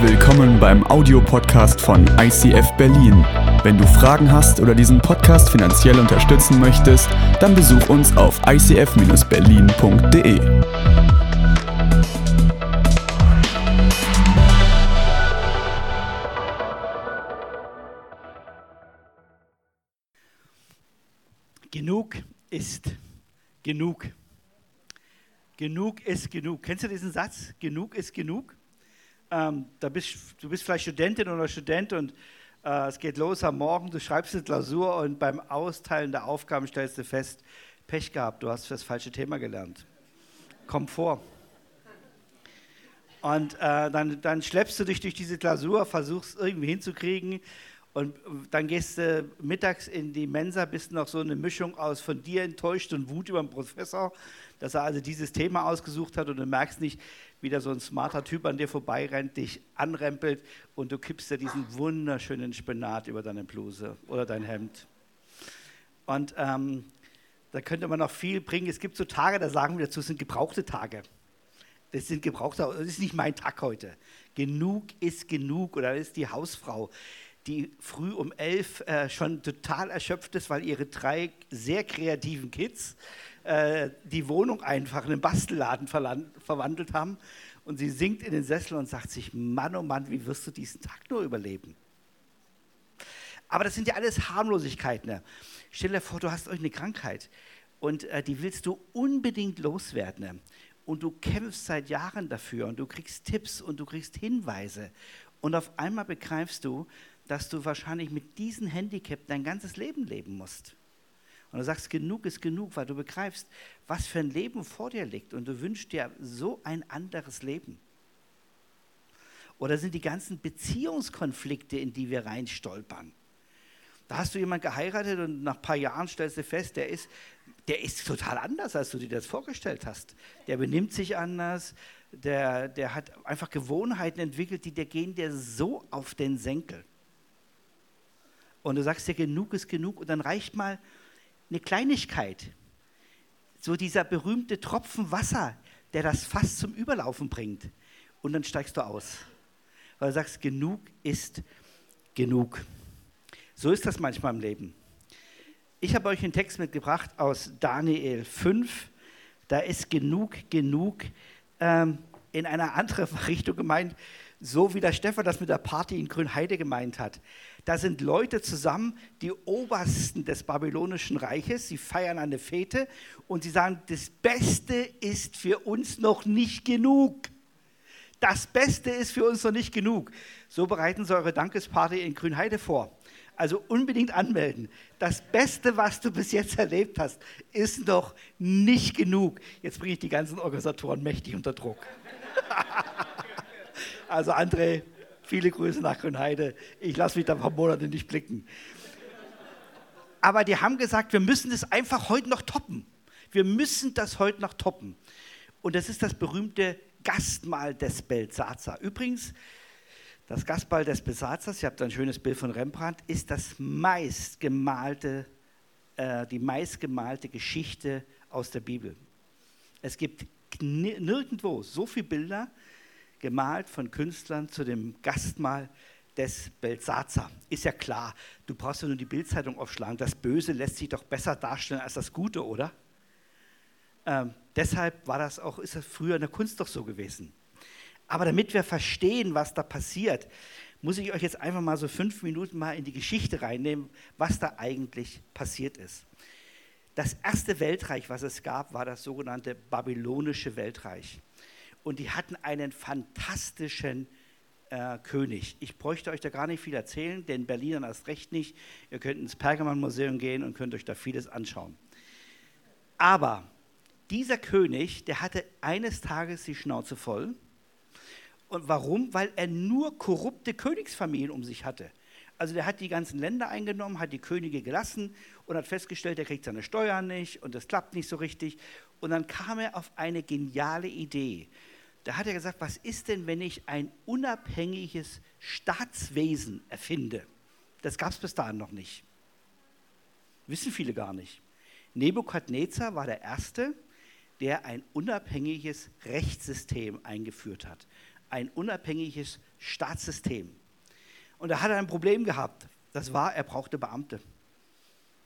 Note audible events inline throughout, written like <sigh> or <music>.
Willkommen beim Audiopodcast von ICF Berlin. Wenn du Fragen hast oder diesen Podcast finanziell unterstützen möchtest, dann besuch uns auf icf-berlin.de. Genug ist genug. Genug ist genug. Kennst du diesen Satz? Genug ist genug? Ähm, da bist, du bist vielleicht Studentin oder Student und äh, es geht los am Morgen, du schreibst eine Klausur und beim Austeilen der Aufgaben stellst du fest, Pech gehabt, du hast das falsche Thema gelernt. Kommt vor. Und äh, dann, dann schleppst du dich durch diese Klausur, versuchst irgendwie hinzukriegen und dann gehst du mittags in die Mensa, bist noch so eine Mischung aus von dir enttäuscht und Wut über den Professor, dass er also dieses Thema ausgesucht hat und du merkst nicht, wie da so ein smarter Typ an dir vorbeirennt, dich anrempelt und du kippst dir diesen wunderschönen Spinat über deine Bluse oder dein Hemd. Und ähm, da könnte man noch viel bringen. Es gibt so Tage, da sagen wir dazu, sind gebrauchte Tage. Das sind gebrauchte, das ist nicht mein Tag heute. Genug ist genug oder ist die Hausfrau, die früh um elf äh, schon total erschöpft ist, weil ihre drei sehr kreativen Kids äh, die Wohnung einfach in einen Bastelladen verwandelt haben. Und sie sinkt in den Sessel und sagt sich, Mann, oh Mann, wie wirst du diesen Tag nur überleben? Aber das sind ja alles Harmlosigkeiten. Ne? Stell dir vor, du hast euch eine Krankheit und äh, die willst du unbedingt loswerden. Ne? Und du kämpfst seit Jahren dafür und du kriegst Tipps und du kriegst Hinweise. Und auf einmal begreifst du, dass du wahrscheinlich mit diesem Handicap dein ganzes Leben leben musst. Und du sagst, genug ist genug, weil du begreifst, was für ein Leben vor dir liegt und du wünschst dir so ein anderes Leben. Oder sind die ganzen Beziehungskonflikte, in die wir reinstolpern? Da hast du jemanden geheiratet und nach ein paar Jahren stellst du fest, der ist, der ist total anders, als du dir das vorgestellt hast. Der benimmt sich anders, der, der hat einfach Gewohnheiten entwickelt, die dir gehen dir so auf den Senkel. Und du sagst dir, genug ist genug und dann reicht mal eine Kleinigkeit. So dieser berühmte Tropfen Wasser, der das Fass zum Überlaufen bringt. Und dann steigst du aus. Weil du sagst, genug ist genug. So ist das manchmal im Leben. Ich habe euch einen Text mitgebracht aus Daniel 5. Da ist genug, genug ähm, in einer anderen <laughs> Richtung gemeint, so wie der Stefan das mit der Party in Grünheide gemeint hat. Da sind Leute zusammen, die Obersten des babylonischen Reiches, sie feiern eine Fete und sie sagen, das Beste ist für uns noch nicht genug. Das Beste ist für uns noch nicht genug. So bereiten Sie eure Dankesparty in Grünheide vor. Also unbedingt anmelden. Das Beste, was du bis jetzt erlebt hast, ist noch nicht genug. Jetzt bringe ich die ganzen Organisatoren mächtig unter Druck. <laughs> also André, Viele Grüße nach Grünheide. Ich lasse mich da ein paar Monate nicht blicken. Aber die haben gesagt, wir müssen das einfach heute noch toppen. Wir müssen das heute noch toppen. Und das ist das berühmte Gastmahl des Belsazar. Übrigens, das Gastmahl des Belsazars, ihr habt ein schönes Bild von Rembrandt, ist das meistgemalte, äh, die meistgemalte Geschichte aus der Bibel. Es gibt nirgendwo so viele Bilder, gemalt von Künstlern zu dem Gastmahl des Belsazar. Ist ja klar, du brauchst ja nur die Bildzeitung aufschlagen. Das Böse lässt sich doch besser darstellen als das Gute, oder? Ähm, deshalb war das auch, ist das früher in der Kunst doch so gewesen. Aber damit wir verstehen, was da passiert, muss ich euch jetzt einfach mal so fünf Minuten mal in die Geschichte reinnehmen, was da eigentlich passiert ist. Das erste Weltreich, was es gab, war das sogenannte babylonische Weltreich und die hatten einen fantastischen äh, König. Ich bräuchte euch da gar nicht viel erzählen, den Berlinern erst recht nicht. Ihr könnt ins Pergamonmuseum gehen und könnt euch da vieles anschauen. Aber dieser König, der hatte eines Tages die Schnauze voll. Und warum? Weil er nur korrupte Königsfamilien um sich hatte. Also der hat die ganzen Länder eingenommen, hat die Könige gelassen und hat festgestellt, er kriegt seine Steuern nicht und das klappt nicht so richtig. Und dann kam er auf eine geniale Idee. Da hat er gesagt, was ist denn, wenn ich ein unabhängiges Staatswesen erfinde? Das gab es bis dahin noch nicht. Wissen viele gar nicht. Nebukadnezar war der Erste, der ein unabhängiges Rechtssystem eingeführt hat. Ein unabhängiges Staatssystem. Und da hat er ein Problem gehabt. Das war, er brauchte Beamte.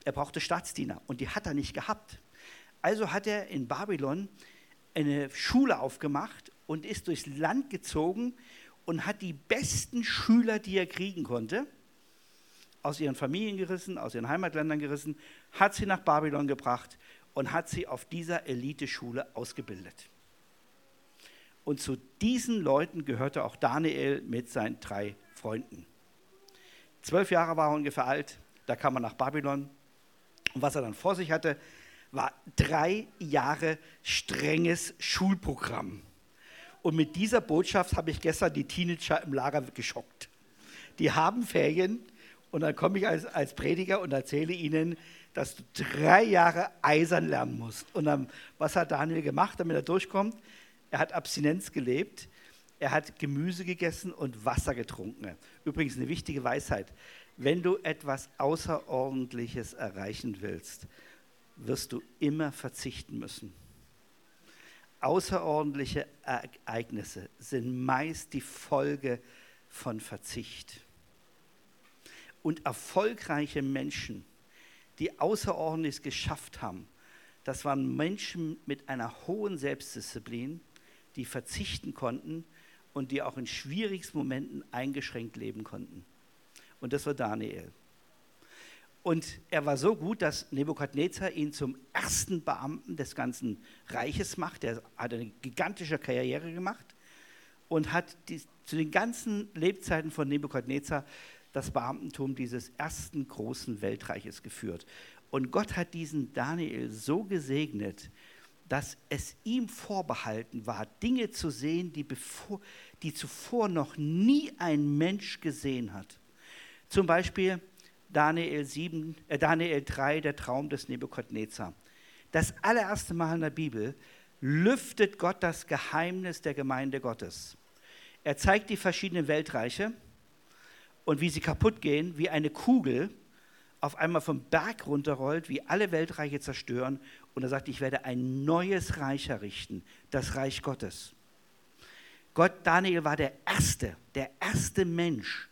Er brauchte Staatsdiener und die hat er nicht gehabt. Also hat er in Babylon eine Schule aufgemacht und ist durchs Land gezogen und hat die besten Schüler, die er kriegen konnte, aus ihren Familien gerissen, aus ihren Heimatländern gerissen, hat sie nach Babylon gebracht und hat sie auf dieser Eliteschule ausgebildet. Und zu diesen Leuten gehörte auch Daniel mit seinen drei Freunden. Zwölf Jahre war er ungefähr alt, da kam er nach Babylon. Und was er dann vor sich hatte, war drei Jahre strenges Schulprogramm. Und mit dieser Botschaft habe ich gestern die Teenager im Lager geschockt. Die haben Ferien und dann komme ich als, als Prediger und erzähle ihnen, dass du drei Jahre eisern lernen musst. Und dann, was hat Daniel gemacht, damit er durchkommt? Er hat Abstinenz gelebt, er hat Gemüse gegessen und Wasser getrunken. Übrigens eine wichtige Weisheit. Wenn du etwas Außerordentliches erreichen willst, wirst du immer verzichten müssen. Außerordentliche Ereignisse sind meist die Folge von Verzicht. Und erfolgreiche Menschen, die Außerordentliches geschafft haben, das waren Menschen mit einer hohen Selbstdisziplin, die verzichten konnten und die auch in schwierigsten Momenten eingeschränkt leben konnten. Und das war Daniel. Und er war so gut, dass Nebukadnezar ihn zum ersten Beamten des ganzen Reiches macht. Er hat eine gigantische Karriere gemacht und hat die, zu den ganzen Lebzeiten von Nebukadnezar das Beamtentum dieses ersten großen Weltreiches geführt. Und Gott hat diesen Daniel so gesegnet, dass es ihm vorbehalten war, Dinge zu sehen, die, bevor, die zuvor noch nie ein Mensch gesehen hat. Zum Beispiel Daniel, 7, äh Daniel 3, der Traum des Nebukadnezar. Das allererste Mal in der Bibel lüftet Gott das Geheimnis der Gemeinde Gottes. Er zeigt die verschiedenen Weltreiche und wie sie kaputt gehen, wie eine Kugel auf einmal vom Berg runterrollt, wie alle Weltreiche zerstören und er sagt, ich werde ein neues Reich errichten, das Reich Gottes. Gott, Daniel war der Erste, der erste Mensch,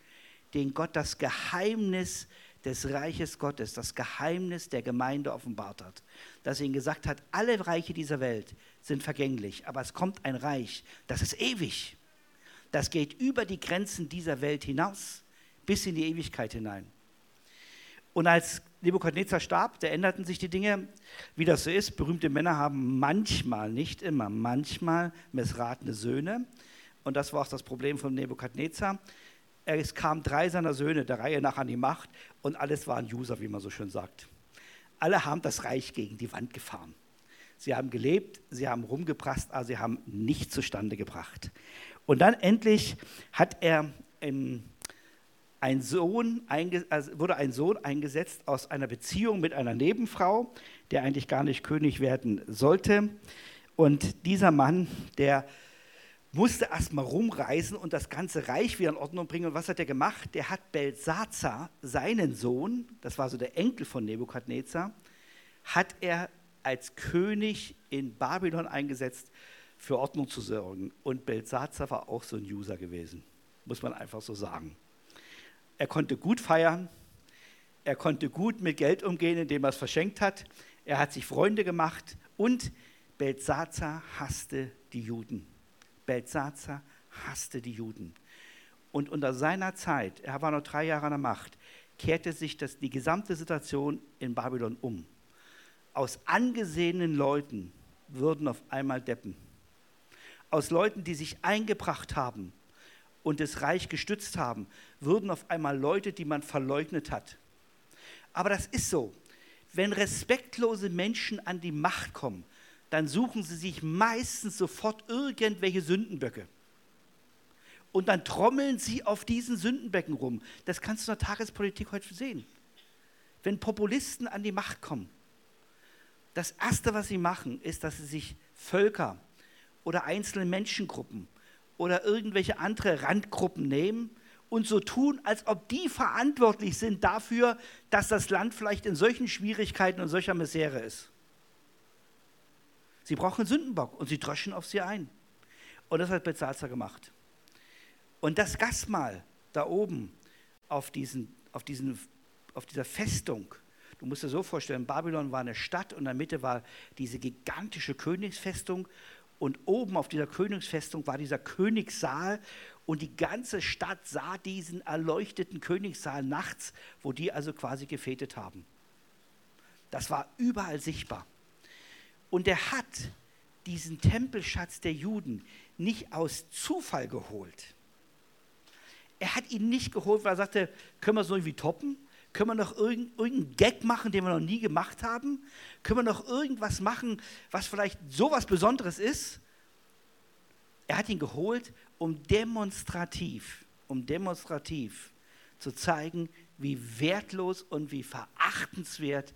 den Gott das Geheimnis des Reiches Gottes, das Geheimnis der Gemeinde offenbart hat. Dass er ihm gesagt hat, alle Reiche dieser Welt sind vergänglich, aber es kommt ein Reich, das ist ewig. Das geht über die Grenzen dieser Welt hinaus, bis in die Ewigkeit hinein. Und als Nebukadnezar starb, da änderten sich die Dinge, wie das so ist. Berühmte Männer haben manchmal, nicht immer, manchmal missratene Söhne. Und das war auch das Problem von Nebukadnezar. Es kamen drei seiner Söhne der Reihe nach an die Macht und alles waren User, wie man so schön sagt. Alle haben das Reich gegen die Wand gefahren. Sie haben gelebt, sie haben rumgeprasst, aber sie haben nichts zustande gebracht. Und dann endlich hat er im ein Sohn also wurde ein Sohn eingesetzt aus einer Beziehung mit einer Nebenfrau, der eigentlich gar nicht König werden sollte. Und dieser Mann, der musste erstmal rumreisen und das ganze Reich wieder in Ordnung bringen. Und was hat er gemacht? Der hat Belsazar, seinen Sohn, das war so der Enkel von Nebukadnezar, hat er als König in Babylon eingesetzt, für Ordnung zu sorgen. Und Belsazar war auch so ein User gewesen, muss man einfach so sagen. Er konnte gut feiern, er konnte gut mit Geld umgehen, indem er es verschenkt hat. Er hat sich Freunde gemacht und Belsazar hasste die Juden. Belsazar hasste die Juden. Und unter seiner Zeit, er war noch drei Jahre an der Macht, kehrte sich das, die gesamte Situation in Babylon um. Aus angesehenen Leuten würden auf einmal Deppen. Aus Leuten, die sich eingebracht haben, und das Reich gestützt haben, würden auf einmal Leute, die man verleugnet hat. Aber das ist so. Wenn respektlose Menschen an die Macht kommen, dann suchen sie sich meistens sofort irgendwelche Sündenböcke. Und dann trommeln sie auf diesen Sündenbecken rum. Das kannst du in der Tagespolitik heute sehen. Wenn Populisten an die Macht kommen, das Erste, was sie machen, ist, dass sie sich Völker oder einzelne Menschengruppen oder irgendwelche andere Randgruppen nehmen und so tun, als ob die verantwortlich sind dafür, dass das Land vielleicht in solchen Schwierigkeiten und solcher Misere ist. Sie brauchen einen Sündenbock und sie dröschen auf sie ein. Und das hat Bezalzer gemacht. Und das Gastmahl da oben auf, diesen, auf, diesen, auf dieser Festung, du musst dir so vorstellen, Babylon war eine Stadt und in der Mitte war diese gigantische Königsfestung und oben auf dieser Königsfestung war dieser Königssaal und die ganze Stadt sah diesen erleuchteten Königssaal nachts, wo die also quasi gefetet haben. Das war überall sichtbar. Und er hat diesen Tempelschatz der Juden nicht aus Zufall geholt. Er hat ihn nicht geholt, weil er sagte, können wir so irgendwie toppen? Können wir noch irgendeinen Gag machen, den wir noch nie gemacht haben? Können wir noch irgendwas machen, was vielleicht so was Besonderes ist? Er hat ihn geholt, um demonstrativ, um demonstrativ zu zeigen, wie wertlos und wie verachtenswert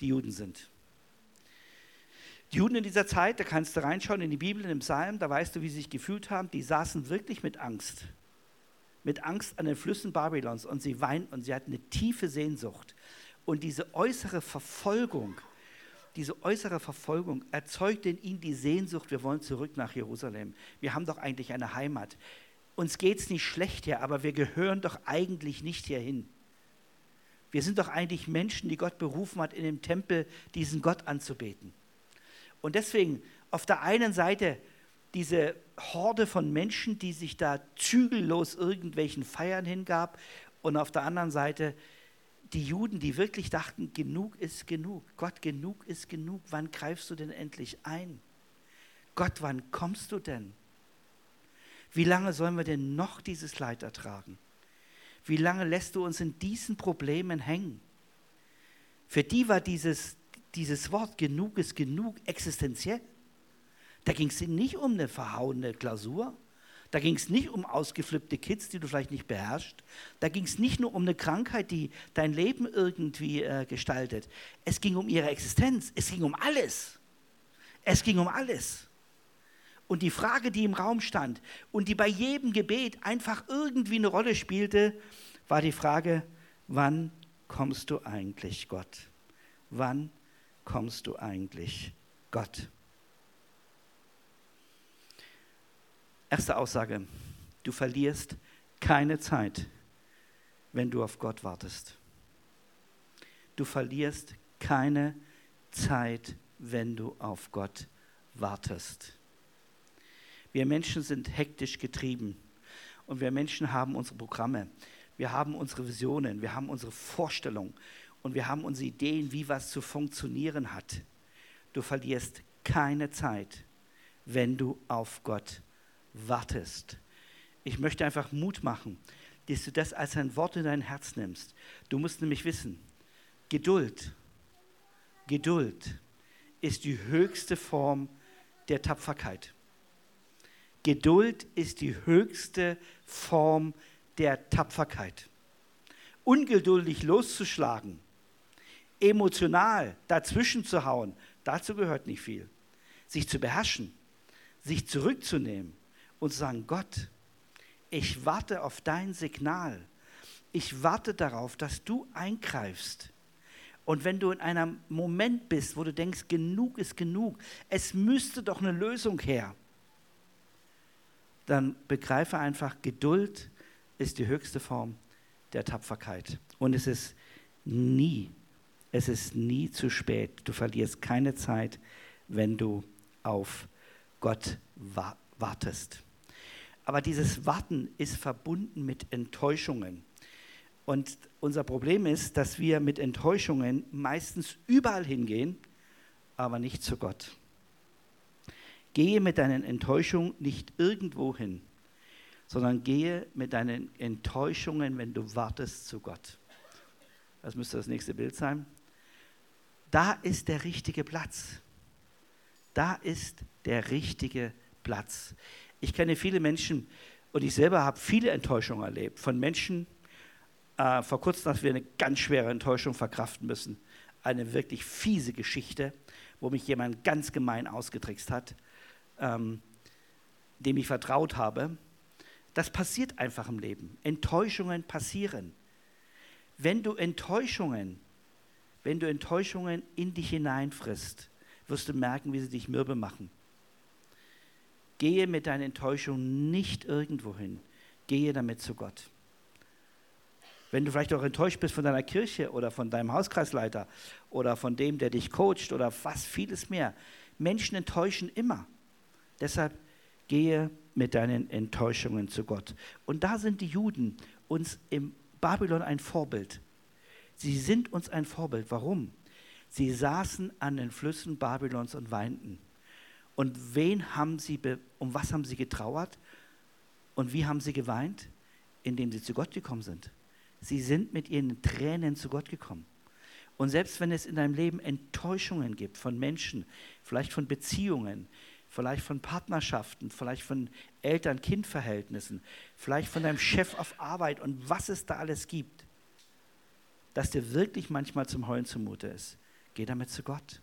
die Juden sind. Die Juden in dieser Zeit, da kannst du reinschauen in die Bibel, in den Psalm, da weißt du, wie sie sich gefühlt haben. Die saßen wirklich mit Angst. Mit Angst an den Flüssen Babylons und sie weinten und sie hatten eine tiefe Sehnsucht. Und diese äußere Verfolgung, diese äußere Verfolgung erzeugte in ihnen die Sehnsucht, wir wollen zurück nach Jerusalem. Wir haben doch eigentlich eine Heimat. Uns geht es nicht schlecht hier, aber wir gehören doch eigentlich nicht hierhin. Wir sind doch eigentlich Menschen, die Gott berufen hat, in dem Tempel diesen Gott anzubeten. Und deswegen auf der einen Seite diese Horde von Menschen, die sich da zügellos irgendwelchen Feiern hingab, und auf der anderen Seite die Juden, die wirklich dachten, genug ist genug. Gott, genug ist genug. Wann greifst du denn endlich ein? Gott, wann kommst du denn? Wie lange sollen wir denn noch dieses Leid ertragen? Wie lange lässt du uns in diesen Problemen hängen? Für die war dieses dieses Wort genug ist genug existenziell. Da ging es nicht um eine verhauene Klausur. Da ging es nicht um ausgeflippte Kids, die du vielleicht nicht beherrschst. Da ging es nicht nur um eine Krankheit, die dein Leben irgendwie äh, gestaltet. Es ging um ihre Existenz. Es ging um alles. Es ging um alles. Und die Frage, die im Raum stand und die bei jedem Gebet einfach irgendwie eine Rolle spielte, war die Frage, wann kommst du eigentlich, Gott? Wann kommst du eigentlich Gott? Erste Aussage, du verlierst keine Zeit, wenn du auf Gott wartest. Du verlierst keine Zeit, wenn du auf Gott wartest. Wir Menschen sind hektisch getrieben und wir Menschen haben unsere Programme, wir haben unsere Visionen, wir haben unsere Vorstellungen und wir haben unsere Ideen, wie was zu funktionieren hat. Du verlierst keine Zeit, wenn du auf Gott wartest. Ich möchte einfach Mut machen, dass du das als ein Wort in dein Herz nimmst. Du musst nämlich wissen, Geduld, Geduld ist die höchste Form der Tapferkeit. Geduld ist die höchste Form der Tapferkeit. Ungeduldig loszuschlagen, emotional dazwischen zu hauen, dazu gehört nicht viel. Sich zu beherrschen, sich zurückzunehmen und zu sagen, Gott, ich warte auf dein Signal. Ich warte darauf, dass du eingreifst. Und wenn du in einem Moment bist, wo du denkst, genug ist genug, es müsste doch eine Lösung her, dann begreife einfach, Geduld ist die höchste Form der Tapferkeit. Und es ist nie es ist nie zu spät. Du verlierst keine Zeit, wenn du auf Gott wartest. Aber dieses Warten ist verbunden mit Enttäuschungen. Und unser Problem ist, dass wir mit Enttäuschungen meistens überall hingehen, aber nicht zu Gott. Gehe mit deinen Enttäuschungen nicht irgendwo hin, sondern gehe mit deinen Enttäuschungen, wenn du wartest, zu Gott. Das müsste das nächste Bild sein. Da ist der richtige Platz. Da ist der richtige Platz. Ich kenne viele Menschen und ich selber habe viele Enttäuschungen erlebt von Menschen. Äh, vor kurzem, dass wir eine ganz schwere Enttäuschung verkraften müssen. Eine wirklich fiese Geschichte, wo mich jemand ganz gemein ausgetrickst hat, ähm, dem ich vertraut habe. Das passiert einfach im Leben. Enttäuschungen passieren. Wenn du Enttäuschungen wenn du Enttäuschungen in dich hineinfrisst, wirst du merken, wie sie dich mürbe machen. Gehe mit deinen Enttäuschungen nicht irgendwo hin. gehe damit zu Gott. Wenn du vielleicht auch enttäuscht bist von deiner Kirche oder von deinem Hauskreisleiter oder von dem, der dich coacht oder was vieles mehr. Menschen enttäuschen immer. Deshalb gehe mit deinen Enttäuschungen zu Gott. Und da sind die Juden uns im Babylon ein Vorbild. Sie sind uns ein Vorbild. Warum? Sie saßen an den Flüssen Babylons und weinten. Und wen haben sie, um was haben sie getrauert? Und wie haben sie geweint? Indem sie zu Gott gekommen sind. Sie sind mit ihren Tränen zu Gott gekommen. Und selbst wenn es in deinem Leben Enttäuschungen gibt von Menschen, vielleicht von Beziehungen, vielleicht von Partnerschaften, vielleicht von Eltern-Kind-Verhältnissen, vielleicht von deinem Chef auf Arbeit und was es da alles gibt, dass dir wirklich manchmal zum Heulen zumute ist. Geh damit zu Gott.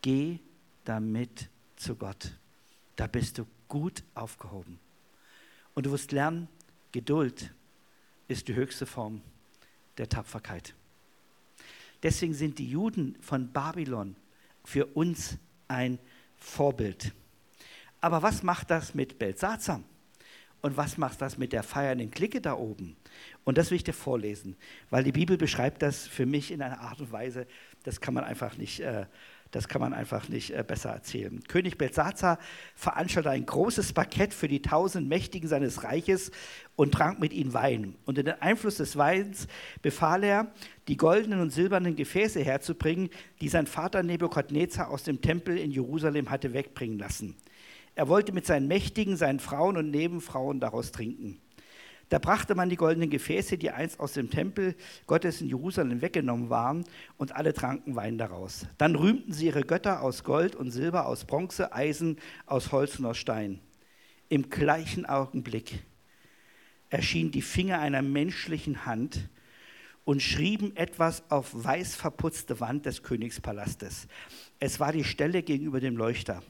Geh damit zu Gott. Da bist du gut aufgehoben. Und du wirst lernen, Geduld ist die höchste Form der Tapferkeit. Deswegen sind die Juden von Babylon für uns ein Vorbild. Aber was macht das mit Belsazar? Und was macht das mit der feiernden Clique da oben? Und das will ich dir vorlesen, weil die Bibel beschreibt das für mich in einer Art und Weise, das kann man einfach nicht, äh, das kann man einfach nicht äh, besser erzählen. König Belsazar veranstaltete ein großes Bankett für die tausend Mächtigen seines Reiches und trank mit ihnen Wein. Unter den Einfluss des Weins befahl er, die goldenen und silbernen Gefäße herzubringen, die sein Vater Nebukadnezar aus dem Tempel in Jerusalem hatte wegbringen lassen. Er wollte mit seinen Mächtigen, seinen Frauen und Nebenfrauen daraus trinken. Da brachte man die goldenen Gefäße, die einst aus dem Tempel Gottes in Jerusalem weggenommen waren, und alle tranken Wein daraus. Dann rühmten sie ihre Götter aus Gold und Silber, aus Bronze, Eisen, aus Holz und aus Stein. Im gleichen Augenblick erschienen die Finger einer menschlichen Hand und schrieben etwas auf weiß verputzte Wand des Königspalastes. Es war die Stelle gegenüber dem Leuchter.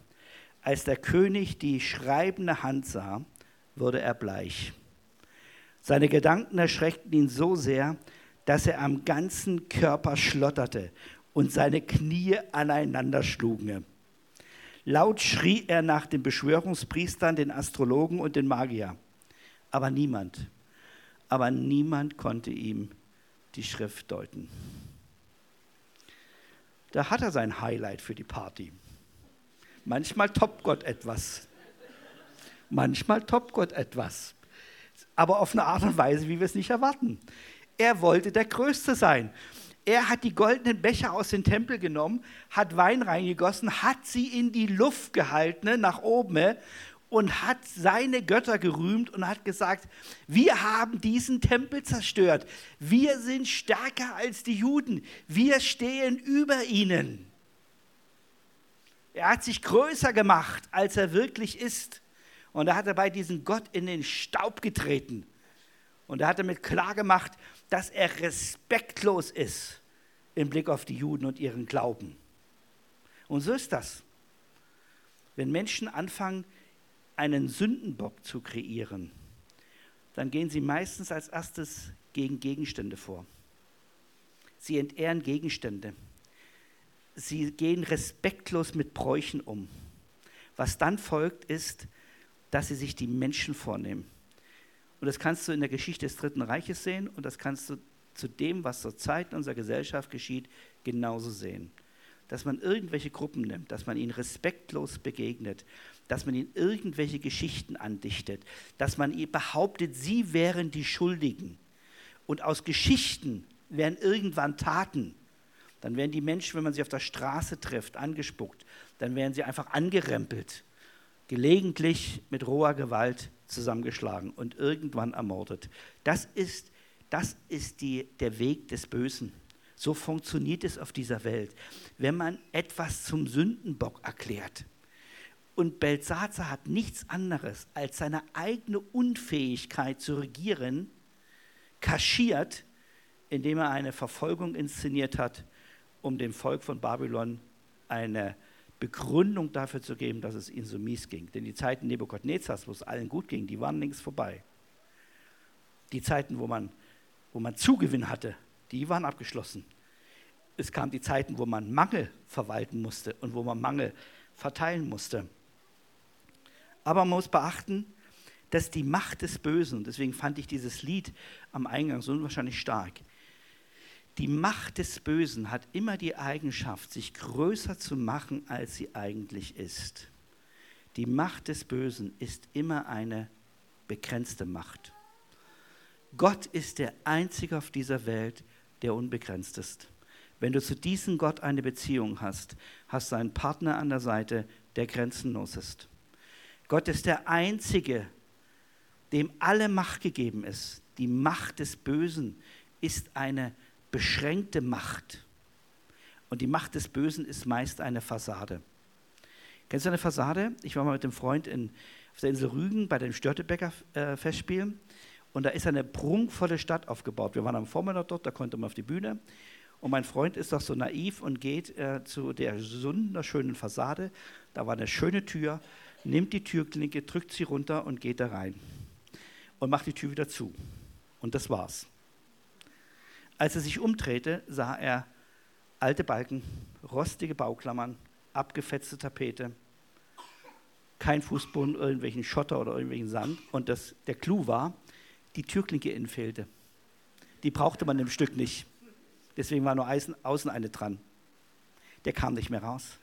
Als der König die schreibende Hand sah, wurde er bleich. Seine Gedanken erschreckten ihn so sehr, dass er am ganzen Körper schlotterte und seine Knie aneinander schlugen. Laut schrie er nach den Beschwörungspriestern, den Astrologen und den Magier. Aber niemand, aber niemand konnte ihm die Schrift deuten. Da hat er sein Highlight für die Party. Manchmal toppt Gott etwas. Manchmal toppt Gott etwas aber auf eine Art und Weise, wie wir es nicht erwarten. Er wollte der Größte sein. Er hat die goldenen Becher aus dem Tempel genommen, hat Wein reingegossen, hat sie in die Luft gehalten, nach oben und hat seine Götter gerühmt und hat gesagt, wir haben diesen Tempel zerstört. Wir sind stärker als die Juden. Wir stehen über ihnen. Er hat sich größer gemacht, als er wirklich ist. Und da hat er bei diesem Gott in den Staub getreten. Und er hat damit klargemacht, dass er respektlos ist im Blick auf die Juden und ihren Glauben. Und so ist das. Wenn Menschen anfangen, einen Sündenbock zu kreieren, dann gehen sie meistens als erstes gegen Gegenstände vor. Sie entehren Gegenstände. Sie gehen respektlos mit Bräuchen um. Was dann folgt, ist, dass sie sich die Menschen vornehmen. Und das kannst du in der Geschichte des Dritten Reiches sehen und das kannst du zu dem, was zur Zeit in unserer Gesellschaft geschieht, genauso sehen. Dass man irgendwelche Gruppen nimmt, dass man ihnen respektlos begegnet, dass man ihnen irgendwelche Geschichten andichtet, dass man behauptet, sie wären die Schuldigen. Und aus Geschichten werden irgendwann Taten. Dann werden die Menschen, wenn man sie auf der Straße trifft, angespuckt. Dann werden sie einfach angerempelt gelegentlich mit roher Gewalt zusammengeschlagen und irgendwann ermordet. Das ist, das ist die, der Weg des Bösen. So funktioniert es auf dieser Welt. Wenn man etwas zum Sündenbock erklärt, und Belsazar hat nichts anderes als seine eigene Unfähigkeit zu regieren, kaschiert, indem er eine Verfolgung inszeniert hat, um dem Volk von Babylon eine Begründung dafür zu geben, dass es ihnen so mies ging. Denn die Zeiten Nebukadnezars, wo es allen gut ging, die waren längst vorbei. Die Zeiten, wo man, wo man Zugewinn hatte, die waren abgeschlossen. Es kamen die Zeiten, wo man Mangel verwalten musste und wo man Mangel verteilen musste. Aber man muss beachten, dass die Macht des Bösen, deswegen fand ich dieses Lied am Eingang so unwahrscheinlich stark, die Macht des Bösen hat immer die Eigenschaft, sich größer zu machen, als sie eigentlich ist. Die Macht des Bösen ist immer eine begrenzte Macht. Gott ist der Einzige auf dieser Welt, der unbegrenzt ist. Wenn du zu diesem Gott eine Beziehung hast, hast du einen Partner an der Seite, der grenzenlos ist. Gott ist der Einzige, dem alle Macht gegeben ist. Die Macht des Bösen ist eine beschränkte Macht. Und die Macht des Bösen ist meist eine Fassade. Kennst du eine Fassade? Ich war mal mit einem Freund in, auf der Insel Rügen bei den Störtebecker äh, Festspielen und da ist eine prunkvolle Stadt aufgebaut. Wir waren am Vormittag dort, da konnte man auf die Bühne. Und mein Freund ist doch so naiv und geht äh, zu der wunderschönen Fassade. Da war eine schöne Tür, nimmt die Türklinke, drückt sie runter und geht da rein. Und macht die Tür wieder zu. Und das war's. Als er sich umdrehte, sah er alte Balken, rostige Bauklammern, abgefetzte Tapete, kein Fußboden, irgendwelchen Schotter oder irgendwelchen Sand. Und das, der Clou war, die Türklinke innen fehlte. Die brauchte man im Stück nicht. Deswegen war nur außen eine dran. Der kam nicht mehr raus.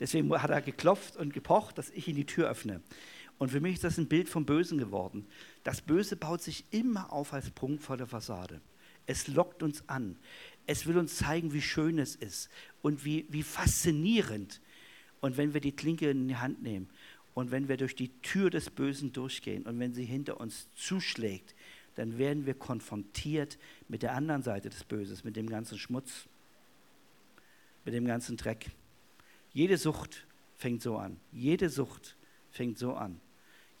Deswegen hat er geklopft und gepocht, dass ich ihm die Tür öffne. Und für mich ist das ein Bild vom Bösen geworden. Das Böse baut sich immer auf als prunkvolle Fassade. Es lockt uns an. Es will uns zeigen, wie schön es ist und wie, wie faszinierend. Und wenn wir die Klinke in die Hand nehmen und wenn wir durch die Tür des Bösen durchgehen und wenn sie hinter uns zuschlägt, dann werden wir konfrontiert mit der anderen Seite des Böses, mit dem ganzen Schmutz, mit dem ganzen Dreck. Jede Sucht fängt so an. Jede Sucht fängt so an.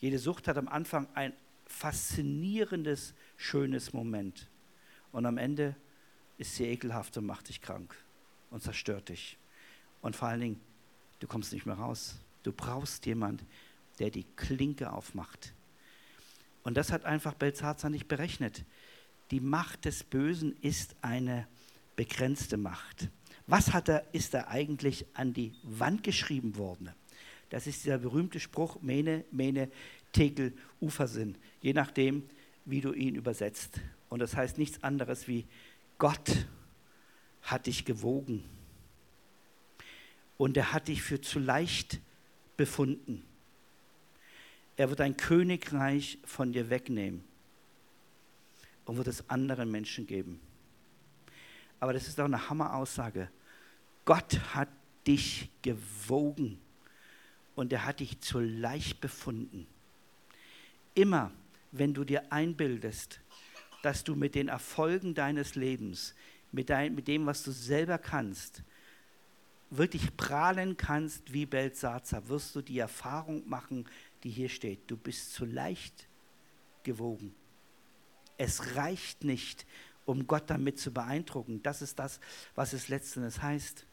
Jede Sucht hat am Anfang ein faszinierendes, schönes Moment. Und am Ende ist sie ekelhaft und macht dich krank und zerstört dich. Und vor allen Dingen, du kommst nicht mehr raus. Du brauchst jemand, der die Klinke aufmacht. Und das hat einfach Belzazar nicht berechnet. Die Macht des Bösen ist eine begrenzte Macht. Was hat er, ist da eigentlich an die Wand geschrieben worden? Das ist dieser berühmte Spruch, Mene, Mene, Tekel, Ufersinn, je nachdem, wie du ihn übersetzt. Und das heißt nichts anderes wie, Gott hat dich gewogen und er hat dich für zu leicht befunden. Er wird ein Königreich von dir wegnehmen und wird es anderen Menschen geben. Aber das ist auch eine Hammeraussage. Gott hat dich gewogen und er hat dich zu leicht befunden. Immer, wenn du dir einbildest, dass du mit den Erfolgen deines Lebens, mit, dein, mit dem, was du selber kannst, wirklich prahlen kannst wie Belsazar, wirst du die Erfahrung machen, die hier steht. Du bist zu leicht gewogen. Es reicht nicht, um Gott damit zu beeindrucken. Das ist das, was es letztendlich heißt.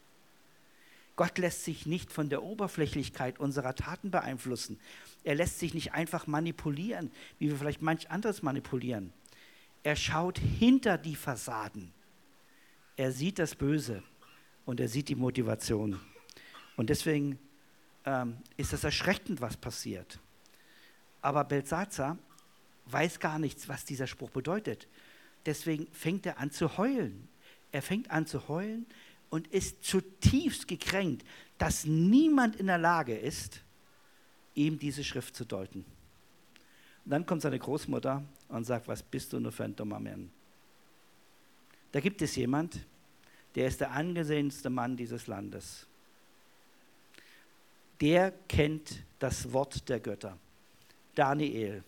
Gott lässt sich nicht von der Oberflächlichkeit unserer Taten beeinflussen. Er lässt sich nicht einfach manipulieren, wie wir vielleicht manch anderes manipulieren. Er schaut hinter die Fassaden. Er sieht das Böse und er sieht die Motivation. Und deswegen ähm, ist es erschreckend, was passiert. Aber Belsazar weiß gar nichts, was dieser Spruch bedeutet. Deswegen fängt er an zu heulen. Er fängt an zu heulen, und ist zutiefst gekränkt, dass niemand in der Lage ist, ihm diese Schrift zu deuten. Und dann kommt seine Großmutter und sagt, was bist du nur für ein dummer Mann? Da gibt es jemand, der ist der angesehenste Mann dieses Landes. Der kennt das Wort der Götter. Daniel.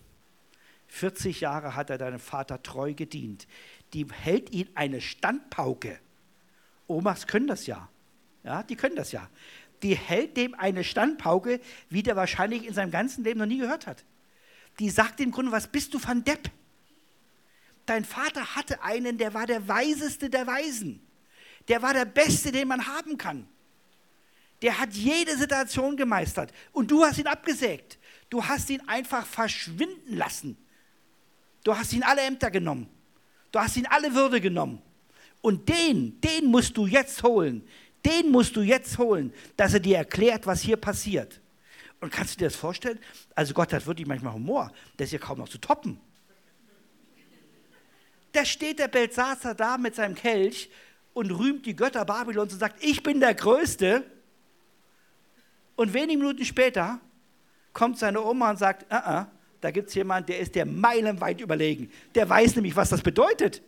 40 Jahre hat er deinem Vater treu gedient. Die hält ihn eine Standpauke Omas können das ja. Ja, die können das ja. Die hält dem eine Standpauke, wie der wahrscheinlich in seinem ganzen Leben noch nie gehört hat. Die sagt im Grunde, was bist du von Depp? Dein Vater hatte einen, der war der weiseste der Weisen. Der war der Beste, den man haben kann. Der hat jede Situation gemeistert. Und du hast ihn abgesägt. Du hast ihn einfach verschwinden lassen. Du hast ihn alle Ämter genommen. Du hast ihn alle Würde genommen. Und den, den musst du jetzt holen. Den musst du jetzt holen, dass er dir erklärt, was hier passiert. Und kannst du dir das vorstellen? Also Gott hat wirklich manchmal Humor. Der ist ja kaum noch zu toppen. Da steht der Belsatzer da mit seinem Kelch und rühmt die Götter Babylons und sagt, ich bin der Größte. Und wenige Minuten später kommt seine Oma und sagt, uh -uh, da gibt es jemanden, der ist der meilenweit überlegen. Der weiß nämlich, was das bedeutet.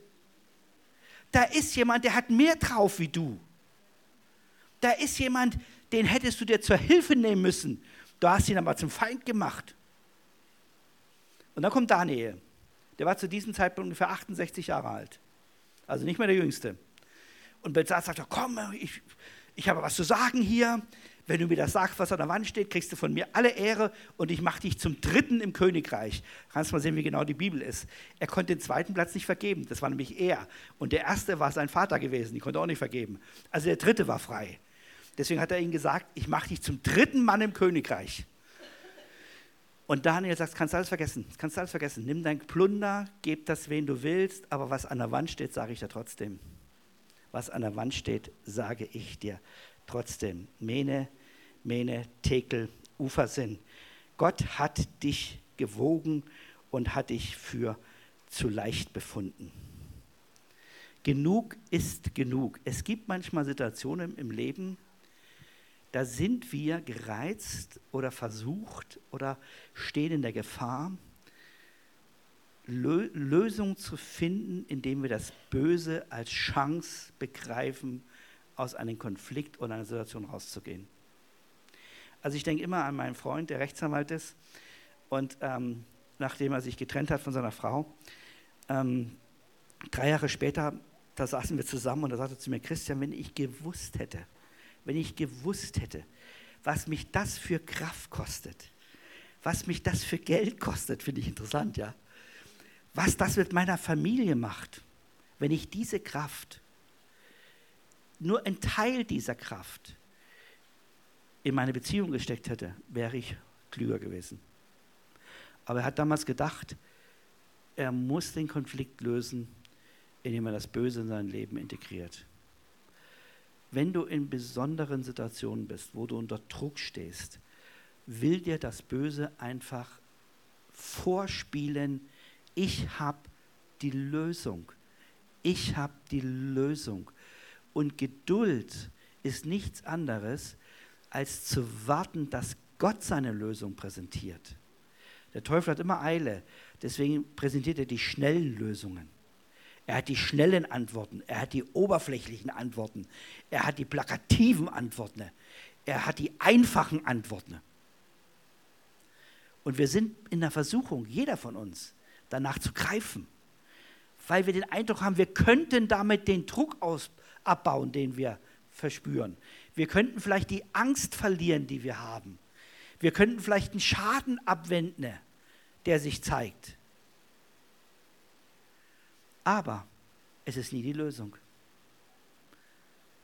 Da ist jemand, der hat mehr drauf wie du. Da ist jemand, den hättest du dir zur Hilfe nehmen müssen. Du hast ihn aber zum Feind gemacht. Und dann kommt Daniel. Der war zu diesem Zeitpunkt ungefähr 68 Jahre alt. Also nicht mehr der Jüngste. Und Belsatzer sagt, komm, ich, ich habe was zu sagen hier. Wenn du mir das sagst, was an der Wand steht, kriegst du von mir alle Ehre und ich mache dich zum Dritten im Königreich. Kannst mal sehen, wie genau die Bibel ist. Er konnte den zweiten Platz nicht vergeben. Das war nämlich er. Und der erste war sein Vater gewesen. Die konnte auch nicht vergeben. Also der dritte war frei. Deswegen hat er ihm gesagt, ich mache dich zum dritten Mann im Königreich. Und Daniel sagt, kannst du alles vergessen, kannst du alles vergessen. Nimm dein Plunder, gib das, wen du willst, aber was an der Wand steht, sage ich dir trotzdem. Was an der Wand steht, sage ich dir trotzdem. Mene, Mene, Tekel, Ufersinn. Gott hat dich gewogen und hat dich für zu leicht befunden. Genug ist genug. Es gibt manchmal Situationen im Leben, da sind wir gereizt oder versucht oder stehen in der Gefahr, Lösungen zu finden, indem wir das Böse als Chance begreifen, aus einem Konflikt oder einer Situation rauszugehen. Also ich denke immer an meinen Freund, der Rechtsanwalt ist und ähm, nachdem er sich getrennt hat von seiner Frau, ähm, drei Jahre später, da saßen wir zusammen und da sagte er zu mir, Christian, wenn ich gewusst hätte, wenn ich gewusst hätte, was mich das für Kraft kostet, was mich das für Geld kostet, finde ich interessant, ja. Was das mit meiner Familie macht, wenn ich diese Kraft, nur ein Teil dieser Kraft in meine Beziehung gesteckt hätte, wäre ich klüger gewesen. Aber er hat damals gedacht, er muss den Konflikt lösen, indem er das Böse in sein Leben integriert wenn du in besonderen Situationen bist, wo du unter Druck stehst, will dir das Böse einfach vorspielen, ich habe die Lösung. Ich habe die Lösung. Und Geduld ist nichts anderes, als zu warten, dass Gott seine Lösung präsentiert. Der Teufel hat immer Eile, deswegen präsentiert er die schnellen Lösungen. Er hat die schnellen Antworten, er hat die oberflächlichen Antworten, er hat die plakativen Antworten, er hat die einfachen Antworten. Und wir sind in der Versuchung, jeder von uns, danach zu greifen, weil wir den Eindruck haben, wir könnten damit den Druck aus, abbauen, den wir verspüren. Wir könnten vielleicht die Angst verlieren, die wir haben. Wir könnten vielleicht einen Schaden abwenden, der sich zeigt. Aber es ist nie die Lösung.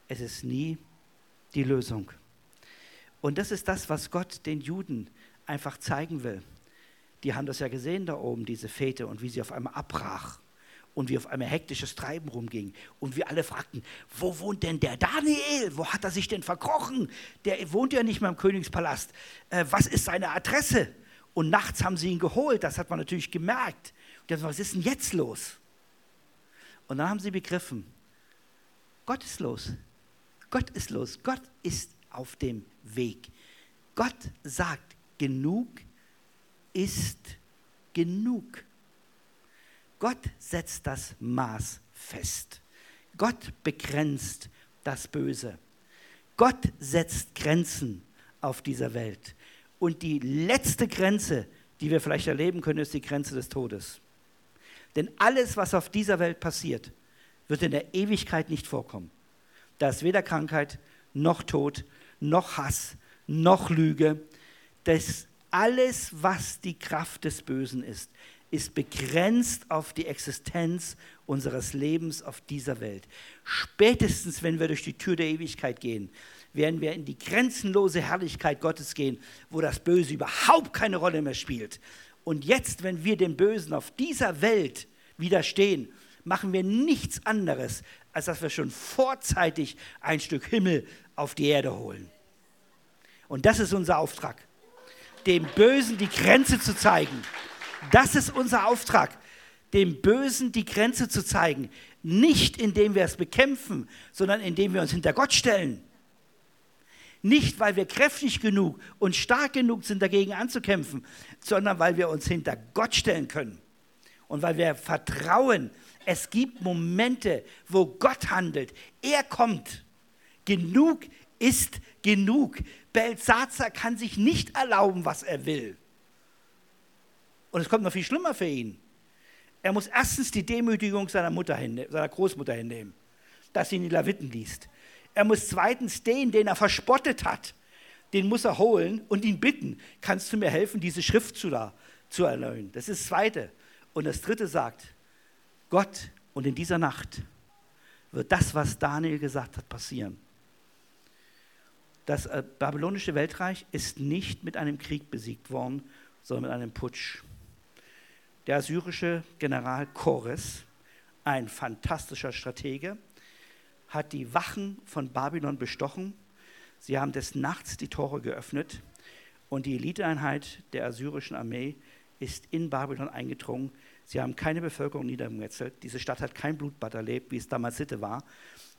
Es ist nie die Lösung. Und das ist das, was Gott den Juden einfach zeigen will. Die haben das ja gesehen da oben, diese Fete, und wie sie auf einmal abbrach und wie auf einmal hektisches Treiben rumging. Und wir alle fragten, wo wohnt denn der Daniel? Wo hat er sich denn verkrochen? Der wohnt ja nicht mehr im Königspalast. Äh, was ist seine Adresse? Und nachts haben sie ihn geholt, das hat man natürlich gemerkt. Und dann, was ist denn jetzt los? Und dann haben sie begriffen, Gott ist los. Gott ist los. Gott ist auf dem Weg. Gott sagt, genug ist genug. Gott setzt das Maß fest. Gott begrenzt das Böse. Gott setzt Grenzen auf dieser Welt. Und die letzte Grenze, die wir vielleicht erleben können, ist die Grenze des Todes. Denn alles, was auf dieser Welt passiert, wird in der Ewigkeit nicht vorkommen. Da ist weder Krankheit, noch Tod, noch Hass, noch Lüge. Das alles, was die Kraft des Bösen ist, ist begrenzt auf die Existenz unseres Lebens auf dieser Welt. Spätestens, wenn wir durch die Tür der Ewigkeit gehen, werden wir in die grenzenlose Herrlichkeit Gottes gehen, wo das Böse überhaupt keine Rolle mehr spielt, und jetzt, wenn wir dem Bösen auf dieser Welt widerstehen, machen wir nichts anderes, als dass wir schon vorzeitig ein Stück Himmel auf die Erde holen. Und das ist unser Auftrag. dem Bösen die Grenze zu zeigen. Das ist unser Auftrag, dem Bösen die Grenze zu zeigen. Nicht indem wir es bekämpfen, sondern indem wir uns hinter Gott stellen. Nicht, weil wir kräftig genug und stark genug sind, dagegen anzukämpfen, sondern weil wir uns hinter Gott stellen können. Und weil wir vertrauen, es gibt Momente, wo Gott handelt. Er kommt. Genug ist genug. Belsazar kann sich nicht erlauben, was er will. Und es kommt noch viel schlimmer für ihn. Er muss erstens die Demütigung seiner, Mutter seiner Großmutter hinnehmen, dass sie in die Leviten liest. Er muss zweitens den, den er verspottet hat, den muss er holen und ihn bitten, kannst du mir helfen, diese Schrift zu, da, zu erneuern. Das ist das Zweite. Und das Dritte sagt, Gott und in dieser Nacht wird das, was Daniel gesagt hat, passieren. Das äh, babylonische Weltreich ist nicht mit einem Krieg besiegt worden, sondern mit einem Putsch. Der assyrische General Chores, ein fantastischer Stratege, hat die Wachen von Babylon bestochen. Sie haben des Nachts die Tore geöffnet und die Eliteeinheit der assyrischen Armee ist in Babylon eingedrungen. Sie haben keine Bevölkerung niedergemetzelt. Diese Stadt hat kein Blutbad erlebt, wie es damals Sitte war.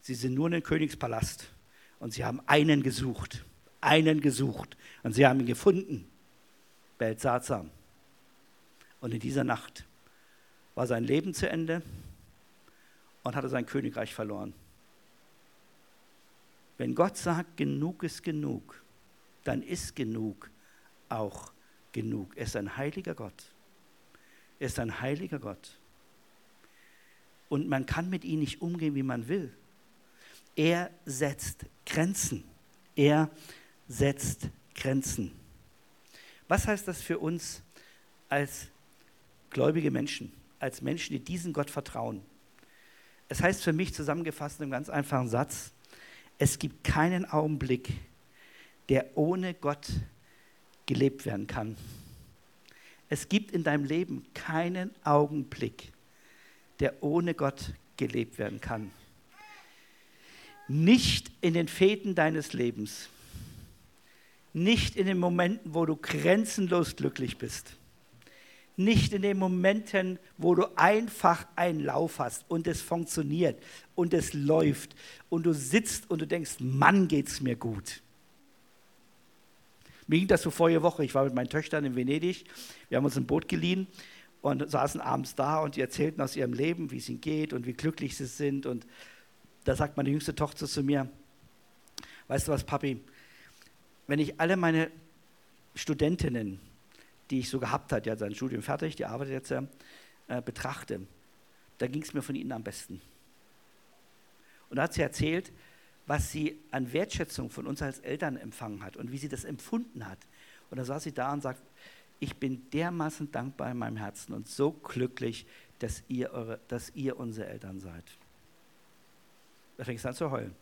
Sie sind nur in den Königspalast und sie haben einen gesucht. Einen gesucht. Und sie haben ihn gefunden. Belsazar. Und in dieser Nacht war sein Leben zu Ende und hatte sein Königreich verloren. Wenn Gott sagt, genug ist genug, dann ist genug auch genug. Er ist ein heiliger Gott. Er ist ein heiliger Gott. Und man kann mit ihm nicht umgehen, wie man will. Er setzt Grenzen. Er setzt Grenzen. Was heißt das für uns als gläubige Menschen, als Menschen, die diesen Gott vertrauen? Es heißt für mich zusammengefasst in einem ganz einfachen Satz, es gibt keinen Augenblick, der ohne Gott gelebt werden kann. Es gibt in deinem Leben keinen Augenblick, der ohne Gott gelebt werden kann. Nicht in den Fäden deines Lebens, nicht in den Momenten, wo du grenzenlos glücklich bist, nicht in den Momenten, wo du einfach einen Lauf hast und es funktioniert und es läuft und du sitzt und du denkst, Mann, geht's mir gut. Mir ging das so vorige Woche, ich war mit meinen Töchtern in Venedig, wir haben uns ein Boot geliehen und saßen abends da und die erzählten aus ihrem Leben, wie es ihnen geht und wie glücklich sie sind. Und da sagt meine jüngste Tochter zu mir, weißt du was, Papi, wenn ich alle meine Studentinnen die ich so gehabt hat, ja, sein Studium fertig, die arbeitet jetzt, äh, betrachte, da ging es mir von ihnen am besten. Und da hat sie erzählt, was sie an Wertschätzung von uns als Eltern empfangen hat und wie sie das empfunden hat. Und da saß sie da und sagt, ich bin dermaßen dankbar in meinem Herzen und so glücklich, dass ihr, eure, dass ihr unsere Eltern seid. Da fängst du an zu heulen.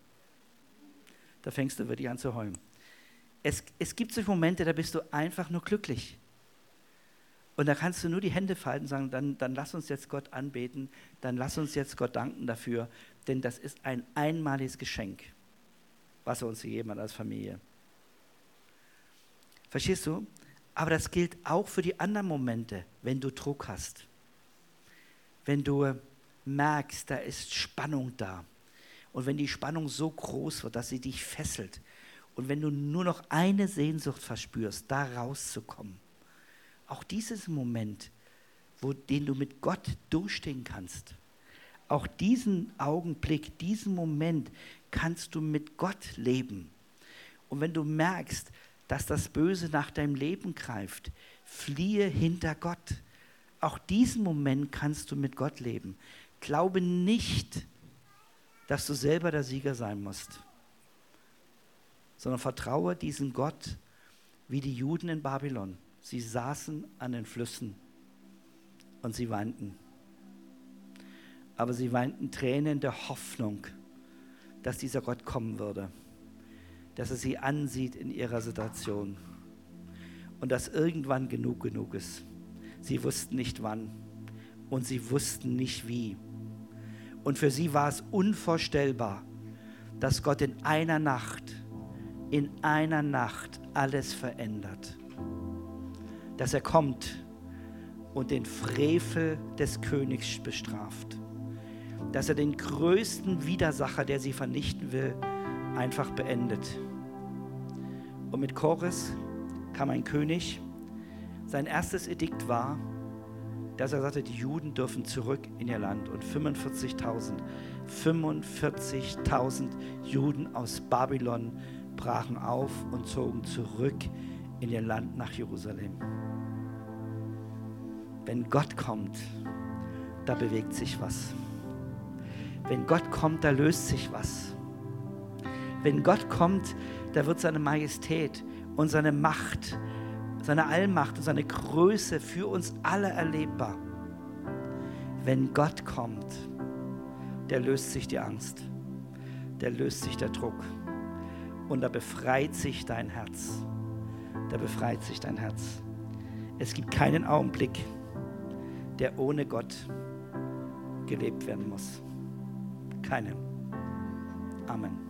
Da fängst du wirklich an zu heulen. Es, es gibt solche Momente, da bist du einfach nur glücklich. Und da kannst du nur die Hände falten und sagen, dann, dann lass uns jetzt Gott anbeten, dann lass uns jetzt Gott danken dafür, denn das ist ein einmaliges Geschenk, was er uns gegeben hat als Familie. Verstehst du? Aber das gilt auch für die anderen Momente, wenn du Druck hast. Wenn du merkst, da ist Spannung da. Und wenn die Spannung so groß wird, dass sie dich fesselt. Und wenn du nur noch eine Sehnsucht verspürst, da rauszukommen auch dieses Moment, wo, den du mit Gott durchstehen kannst, auch diesen Augenblick, diesen Moment kannst du mit Gott leben. Und wenn du merkst, dass das Böse nach deinem Leben greift, fliehe hinter Gott. Auch diesen Moment kannst du mit Gott leben. Glaube nicht, dass du selber der Sieger sein musst, sondern vertraue diesen Gott wie die Juden in Babylon. Sie saßen an den Flüssen und sie weinten. Aber sie weinten Tränen der Hoffnung, dass dieser Gott kommen würde, dass er sie ansieht in ihrer Situation und dass irgendwann genug genug ist. Sie wussten nicht wann und sie wussten nicht wie. Und für sie war es unvorstellbar, dass Gott in einer Nacht, in einer Nacht alles verändert. Dass er kommt und den Frevel des Königs bestraft. Dass er den größten Widersacher, der sie vernichten will, einfach beendet. Und mit Chores kam ein König. Sein erstes Edikt war, dass er sagte, die Juden dürfen zurück in ihr Land. Und 45.000, 45.000 Juden aus Babylon brachen auf und zogen zurück in ihr Land nach Jerusalem. Wenn Gott kommt, da bewegt sich was. Wenn Gott kommt, da löst sich was. Wenn Gott kommt, da wird seine Majestät und seine Macht, seine Allmacht und seine Größe für uns alle erlebbar. Wenn Gott kommt, der löst sich die Angst, der löst sich der Druck und da befreit sich dein Herz. Da befreit sich dein Herz. Es gibt keinen Augenblick, der ohne Gott gelebt werden muss. Keinen. Amen.